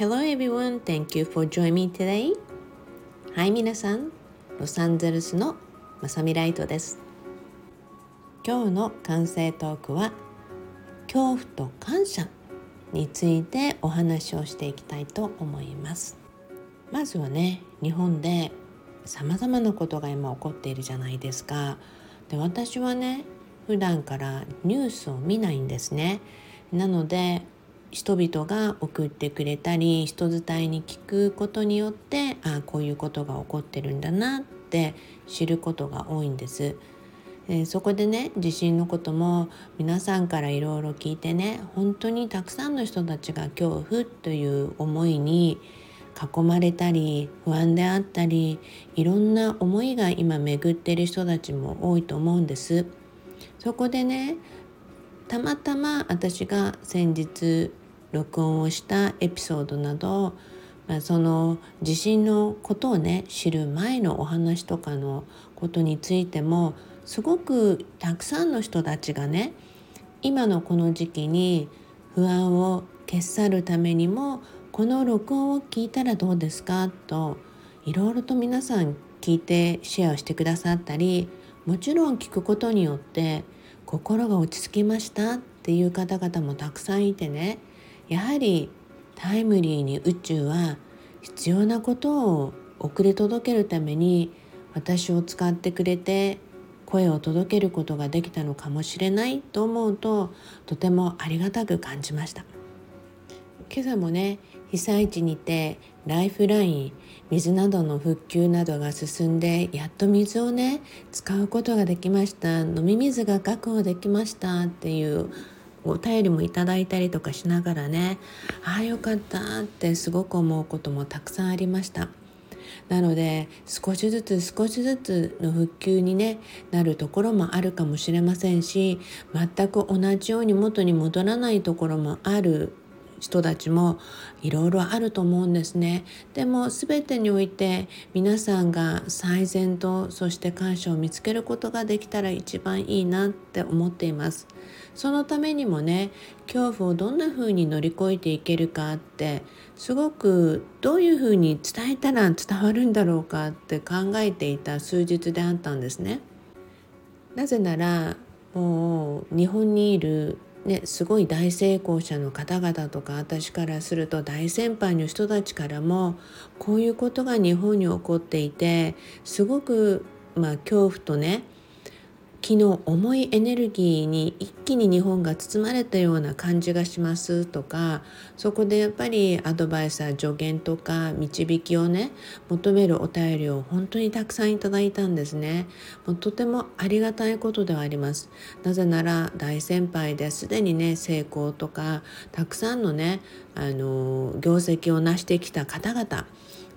Hello everyone, thank you for joining me today. はい皆さん、ロサンゼルスのまさみライトです。今日の完成トークは恐怖と感謝についてお話をしていきたいと思います。まずはね、日本でさまざまなことが今起こっているじゃないですか。で私はね普段からニュースを見ないんですね。なので人々が送ってくれたり人伝いに聞くことによってああこういうことが起こってるんだなって知ることが多いんです。えー、そこでね地震のことも皆さんからいろいろ聞いてね本当にたくさんの人たちが恐怖という思いに囲まれたり不安であったりいろんな思いが今巡ってる人たちも多いと思うんです。そこでねたまたま私が先日録音をしたエピソードなど、まあ、その地震のことをね知る前のお話とかのことについてもすごくたくさんの人たちがね今のこの時期に不安を消し去るためにもこの録音を聞いたらどうですかといろいろと皆さん聞いてシェアをしてくださったりもちろん聞くことによって心が落ち着きましたっていう方々もたくさんいてねやはりタイムリーに宇宙は必要なことを送り届けるために私を使ってくれて声を届けることができたのかもしれないと思うととてもありがたく感じました。今朝もね被災地にてライフライン水などの復旧などが進んでやっと水をね使うことができました。飲み水が確保できましたっていうお便りもいただいたりとかしながらねああよかったってすごく思うこともたくさんありました。なので少しずつ少しずつの復旧に、ね、なるところもあるかもしれませんし全く同じように元に戻らないところもある人たちもいろいろあると思うんですね。でも全てにおいて皆さんが最善とそして感謝を見つけることができたら一番いいなって思っています。そのためにもね恐怖をどんな風に乗り越えていけるかってすごくどういう風に伝えたら伝わるんだろうかって考えていた数日であったんですね。なぜならもう日本にいるね、すごい大成功者の方々とか私からすると大先輩の人たちからもこういうことが日本に起こっていてすごくまあ恐怖とね昨日重いエネルギーに一気に日本が包まれたような感じがしますとかそこでやっぱりアドバイス助言とか導きをね求めるお便りを本当にたくさんいただいたんですね。もうとてもありがたいことではあります。なぜなら大先輩ですでにね成功とかたくさんのねあの業績を成してきた方々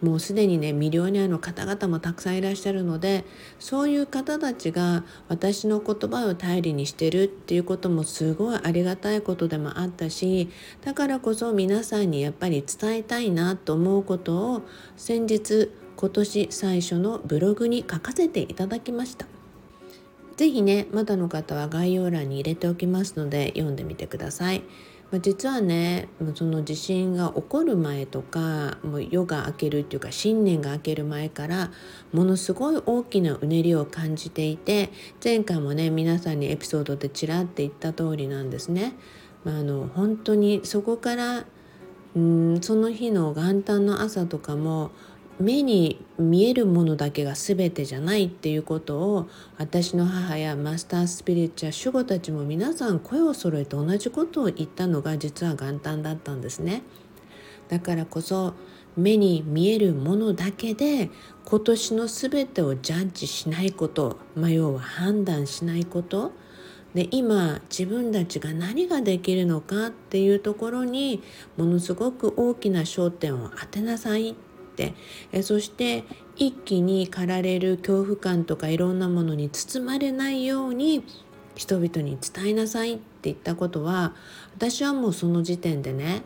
もうすでにねミリオネアの方々もたくさんいらっしゃるのでそういう方たちが私の言葉を頼りにしてるっていうこともすごいありがたいことでもあったしだからこそ皆さんにやっぱり伝えたいなと思うことを先日今年最初のブログに書かせていただきました。是非ねまだの方は概要欄に入れておきますので読んでみてください。まあ、実はねその地震が起こる前とかもう夜が明けるっていうか新年が明ける前からものすごい大きなうねりを感じていて前回もね皆さんにエピソードでちらって言った通りなんですね。まあ、あの本当にそこからうんその日の元旦の朝とかも目に見えるものだけが全てじゃないっていうことを私の母やマスタースピリッチや守護たちも皆さん声を揃えて同じことを言ったのが実は元旦だったんですね。だからこそ目に見えるものだけで今年の全てをジャッジしないこと、まあ、要は判断しないことで今自分たちが何ができるのかっていうところにものすごく大きな焦点を当てなさいってえそして一気に駆られる恐怖感とかいろんなものに包まれないように人々に伝えなさいって言ったことは私はもうその時点でね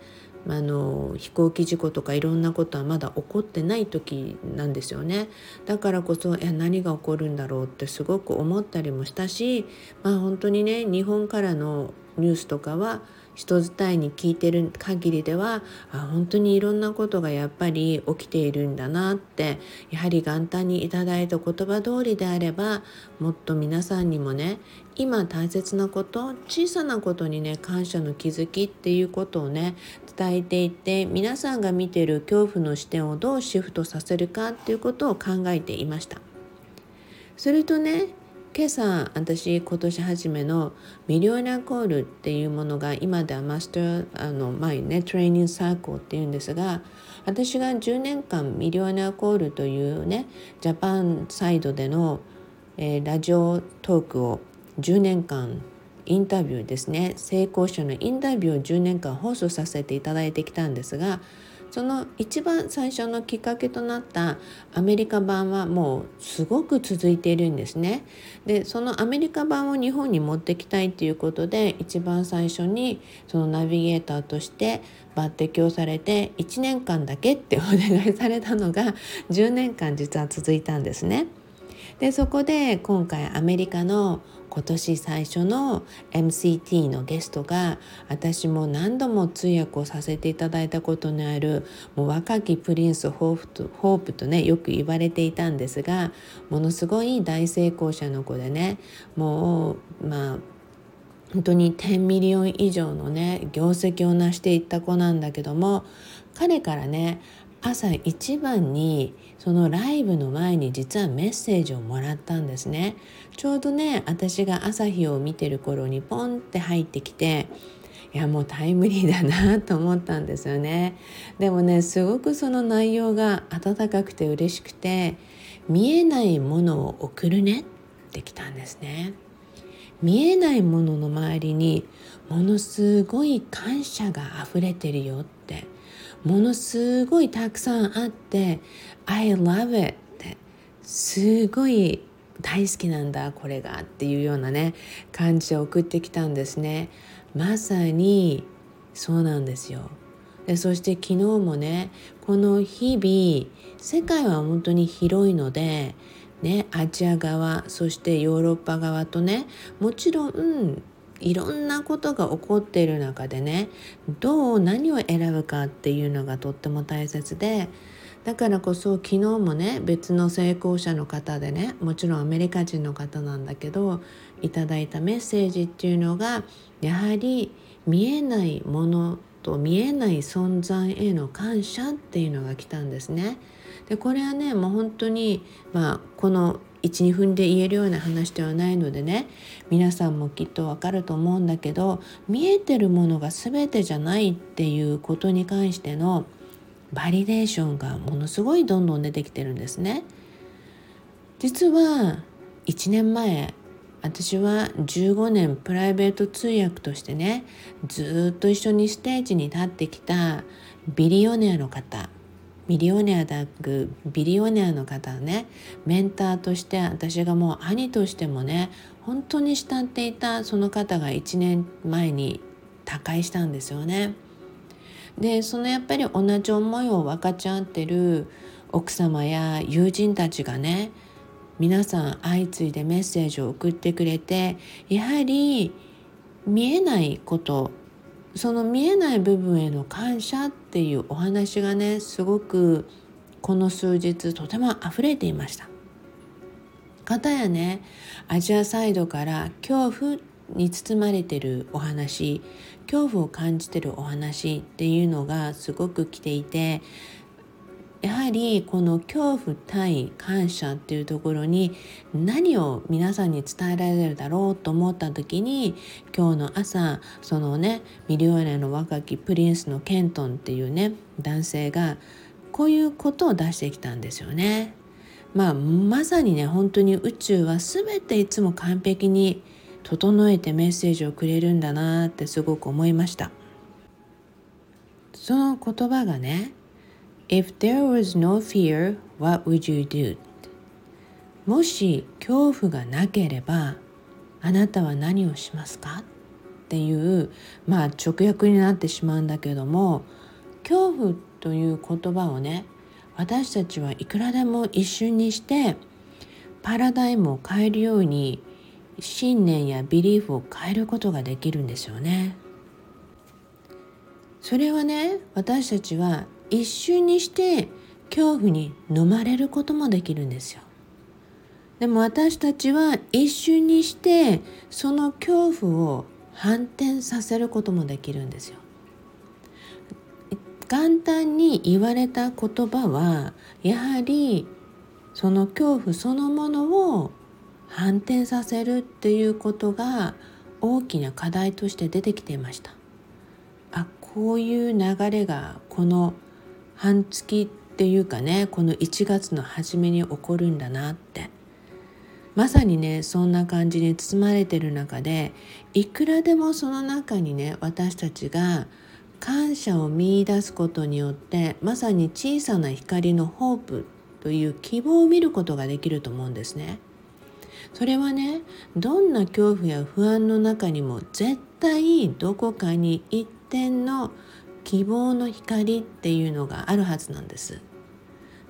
あの飛行機事故とかいろんなことはまだ起こってない時なんですよね。だからこそいや何が起こるんだろうってすごく思ったりもしたしまあ本当にね日本からのニュースとかは人伝いに聞いてる限りではあ本当にいろんなことがやっぱり起きているんだなってやはり元旦にいただいた言葉通りであればもっと皆さんにもね今大切なこと小さなことにね感謝の気づきっていうことをね伝えていって皆さんが見てる恐怖の視点をどうシフトさせるかっていうことを考えていました。それとね今朝私今年初めのミリオネアコールっていうものが今ではマスターあの前ねトレーニングサークルっていうんですが私が10年間ミリオネアコールというねジャパンサイドでの、えー、ラジオトークを10年間インタビューですね成功者のインタビューを10年間放送させていただいてきたんですがその一番最初のきっかけとなったアメリカ版はもうすごく続いているんですね。でそのアメリカ版を日本に持ってきたいということで一番最初にそのナビゲーターとして抜擢をされて1年間だけってお願いされたのが10年間実は続いたんですね。でそこで今回アメリカの今年最初の MCT のゲストが私も何度も通訳をさせていただいたことのあるもう若きプリンスホープとホープとねよく言われていたんですがものすごい大成功者の子でねもうまあ本当に10 million 以上のね業績を成していった子なんだけども彼からね朝一番にそのライブの前に実はメッセージをもらったんですね。ちょうどね私が朝日を見てる頃にポンって入ってきていやもうタイムリーだなと思ったんですよね。でもねすごくその内容が温かくて嬉しくて見えないものを送るねってきたんですね。見えないものの周りにものすごい感謝が溢れてるよってものすごいたくさんあって「I love it」ってすごい大好きなんだこれがっていうようなね感じで送ってきたんですね。まさにそうなんですよ。でそして昨日もねこの日々世界は本当に広いのでねアジア側そしてヨーロッパ側とねもちろんいろんなことが起こっている中でねどう何を選ぶかっていうのがとっても大切でだからこそ昨日もね別の成功者の方でねもちろんアメリカ人の方なんだけどいただいたメッセージっていうのがやはり見えないものと見えない存在への感謝っていうのが来たんですね。でこれはねもう本当にまあこの12分で言えるような話ではないのでね皆さんもきっとわかると思うんだけど見えてるものが全てじゃないっていうことに関してのバリデーションがものすごいどんどん出てきてるんですね。実は1年前私は15年プライベート通訳としてねずっと一緒にステージに立ってきたビリオネアの方ミリオネアだくビリオネアの方ねメンターとして私がもう兄としてもね本当に慕っていたその方が1年前に他界したんですよね。でそのやっぱり同じ思いを分かち合ってる奥様や友人たちがね皆さん相次いでメッセージを送ってくれてやはり見えないことその見えない部分への感謝っていうお話がねすごくこの数日とても溢れていました。方やねアジアサイドから恐怖に包まれてるお話恐怖を感じてるお話っていうのがすごく来ていてやはりこの恐怖対感謝っていうところに何を皆さんに伝えられるだろうと思った時に今日の朝そのねミリオネの若きプリンスのケントンっていうね男性がこういうことを出してきたんですよね。まあまさにね本当に宇宙は全ていつも完璧に整えてメッセージをくれるんだなってすごく思いました。その言葉がね If there was no fear, what would you do? もし恐怖がなければあなたは何をしますか？っていうまあ直訳になってしまうんだけども恐怖という言葉をね私たちはいくらでも一瞬にしてパラダイムを変えるように信念やビリーフを変えることができるんですよね。それはね私たちは一瞬にして恐怖に飲まれることもできるんですよ。でも私たちは一瞬にしてその恐怖を反転させることもできるんですよ。簡単に言われた言葉はやはりその恐怖そのものを反転させるっていうことが大きな課題として出てきていました。あこういう流れがこの半月っていうかねこの1月の初めに起こるんだなってまさにねそんな感じに包まれてる中でいくらでもその中にね私たちが感謝を見いだすことによってまさに小さな光のホープという希望を見ることができると思うんですね。それはねどんな恐怖や不安の中にも絶対どこかに一点の希望の光っていうのがあるはずなんです。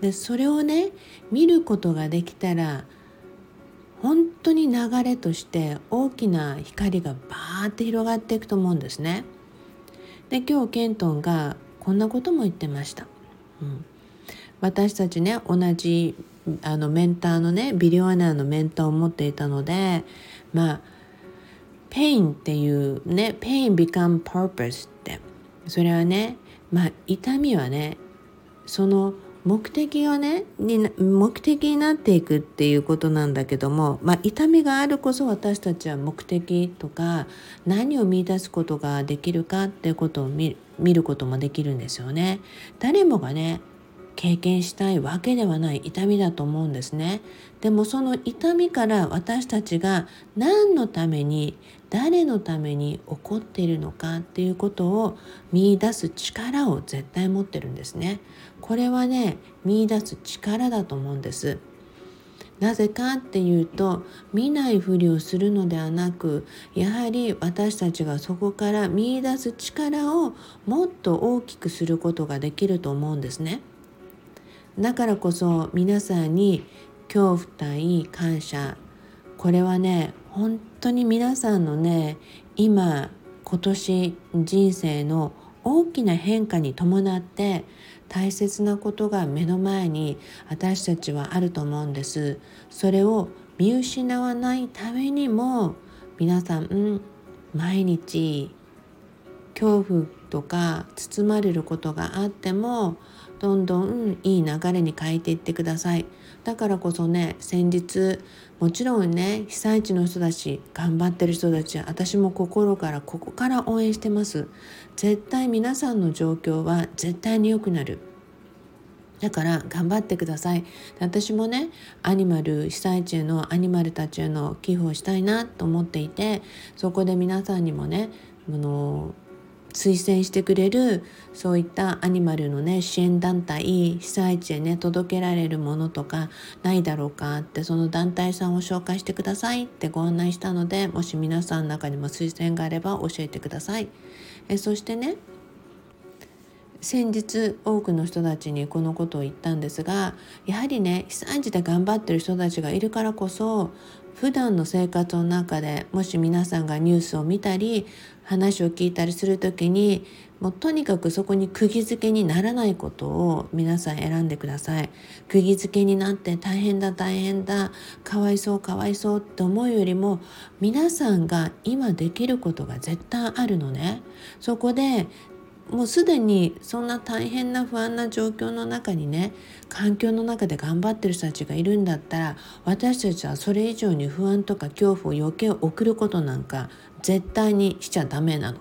でそれをね見ることができたら本当に流れとして大きな光がバーって広がっていくと思うんですね。で今日ケントンがこんなことも言ってました。うん、私たちね同じあのメンターのね billionaire のメンターを持っていたのでまあペインっていうねペイン become purpose ってそれはねまあ痛みはねその目的がねに目的になっていくっていうことなんだけども、まあ、痛みがあるこそ私たちは目的とか何を見いだすことができるかってことを見ることもできるんですよね。誰もがね経験したいわけではない痛みだと思うんですね。でもその痛みから私たちが何のために誰のために起こっているのかっていうことを見出す力を絶対持ってるんですね。これはね見出す力だと思うんです。なぜかっていうと見ないふりをするのではなくやはり私たちがそこから見いだす力をもっと大きくすることができると思うんですね。だからこそ皆さんに恐怖対感謝。これはね本当に皆さんのね今今年人生の大きな変化に伴って大切なことが目の前に私たちはあると思うんです。それを見失わないためにも皆さん、うん、毎日恐怖とか包まれることがあってもどんどんいい流れに変えていってください。だからこそね先日もちろんね被災地の人たち頑張ってる人たち私も心からここから応援してます。絶対皆さんの状況は絶対に良くなる。だから頑張ってください。私もねアニマル被災地へのアニマルたちへの寄付をしたいなと思っていてそこで皆さんにもねあの推薦してくれるそういったアニマルのね支援団体被災地へね届けられるものとかないだろうかってその団体さんを紹介してくださいってご案内したのでもし皆さんの中にも推薦があれば教えてください。えそしてね先日多くの人たちにこのことを言ったんですがやはりね被災地で頑張ってる人たちがいるからこそ普段の生活の中でもし皆さんがニュースを見たり話を聞いたりする時にもうとにかくそこに釘付けにならないことを皆さん選んでください。釘付けになって大変だ大変だかわいそうかわいそうって思うよりも皆さんが今できることが絶対あるのね。そこでもうすでにそんな大変な不安な状況の中にね環境の中で頑張ってる人たちがいるんだったら私たちはそれ以上に不安とか恐怖を余計送ることなんか絶対にしちゃダメなの。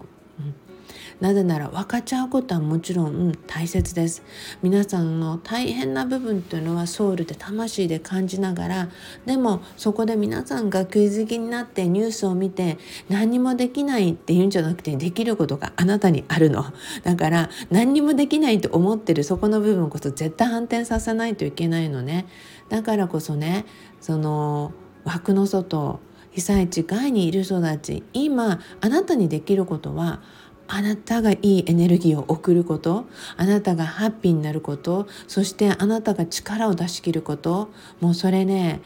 なぜなら分かっちゃうことはもちろん、大切です。皆さんの大変な部分というのはソウルで魂で感じながらでもそこで皆さんが食いづきになってニュースを見て何もできないっていうんじゃなくてできることがあなたにあるの。だから何にもできないと思ってるそこの部分こそ絶対反転させないといけないのね。だからこそねその枠の外被災地外にいる人たち今あなたにできることはあなたがいいエネルギーを送ることあなたがハッピーになることそしてあなたが力を出し切ることもうそれね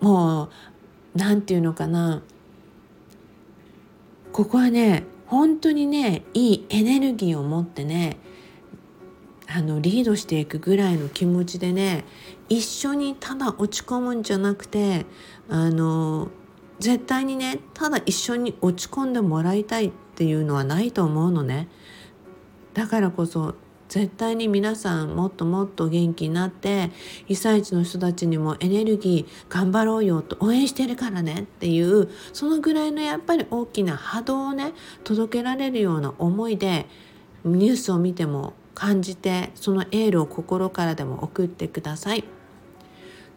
もう何て言うのかなここはね本当にねいいエネルギーを持ってねあのリードしていくぐらいの気持ちでね一緒にただ落ち込むんじゃなくてあの絶対にねただ一緒に落ち込んでもらいたいっていうのはないと思うのねだからこそ絶対に皆さんもっともっと元気になって被災地の人たちにもエネルギー頑張ろうよと応援してるからねっていうそのぐらいのやっぱり大きな波動をね届けられるような思いでニュースを見ても感じてそのエールを心からでも送ってください。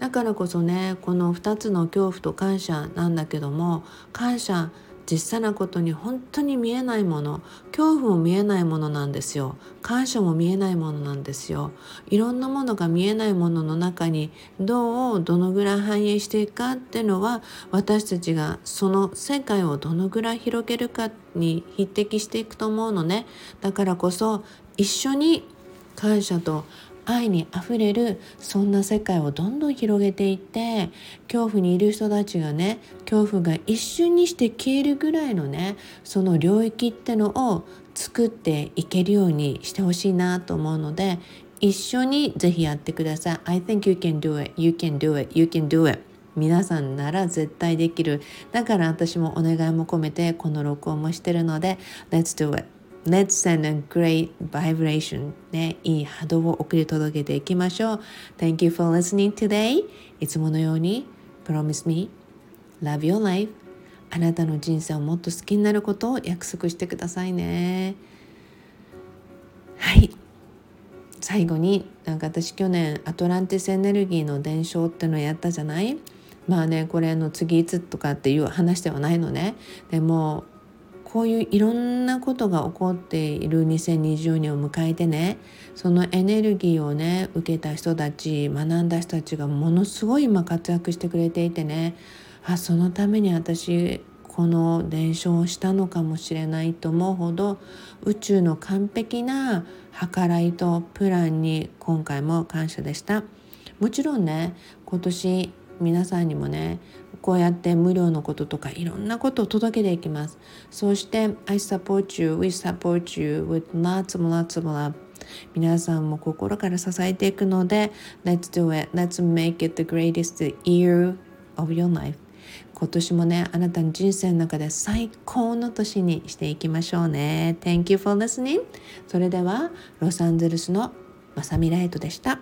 だからこそねこの2つの恐怖と感謝なんだけども感謝実際なことに本当に見えないもの恐怖も見えないものなんですよ。感謝も見えないものなんですよ。いろんなものが見えないものの中にどうどのぐらい反映していくかっていうのは私たちがその世界をどのぐらい広げるかに匹敵していくと思うのね。だからこそ一緒に感謝と愛にあふれるそんな世界をどんどん広げていって恐怖にいる人たちがね恐怖が一瞬にして消えるぐらいのねその領域ってのを作っていけるようにしてほしいなと思うので一緒にぜひやってください。I think you can do it, you can do it, you can do it. 皆さんなら絶対できる。だから私もお願いも込めてこの録音もしてるので Let's do it. Let's send a great vibration ね、いい波動を送り届けていきましょう。Thank you for listening today. いつものように Promise me Love your life あなたの人生をもっと好きになることを約束してくださいね。はい。最後になんか私去年アトランティスエネルギーの伝承ってのやったじゃない？まあねこれの次いつとかっていう話ではないのねでもこういういろんなことが起こっている2020年を迎えてねそのエネルギーをね受けた人たち学んだ人たちがものすごい今活躍してくれていてねあそのために私この伝承をしたのかもしれないと思うほど宇宙の完璧な計らいとプランに今回も感謝でした。もちろんね今年皆さんにもねこうやって無料のこととかいろんなことを届けていきますそして I support you we support you with lots of lots of love 皆さんも心から支えていくので Let's do it Let's make it the greatest year of your life 今年もねあなたの人生の中で最高の年にしていきましょうね Thank you for listening それではロサンゼルスのまさみライトでした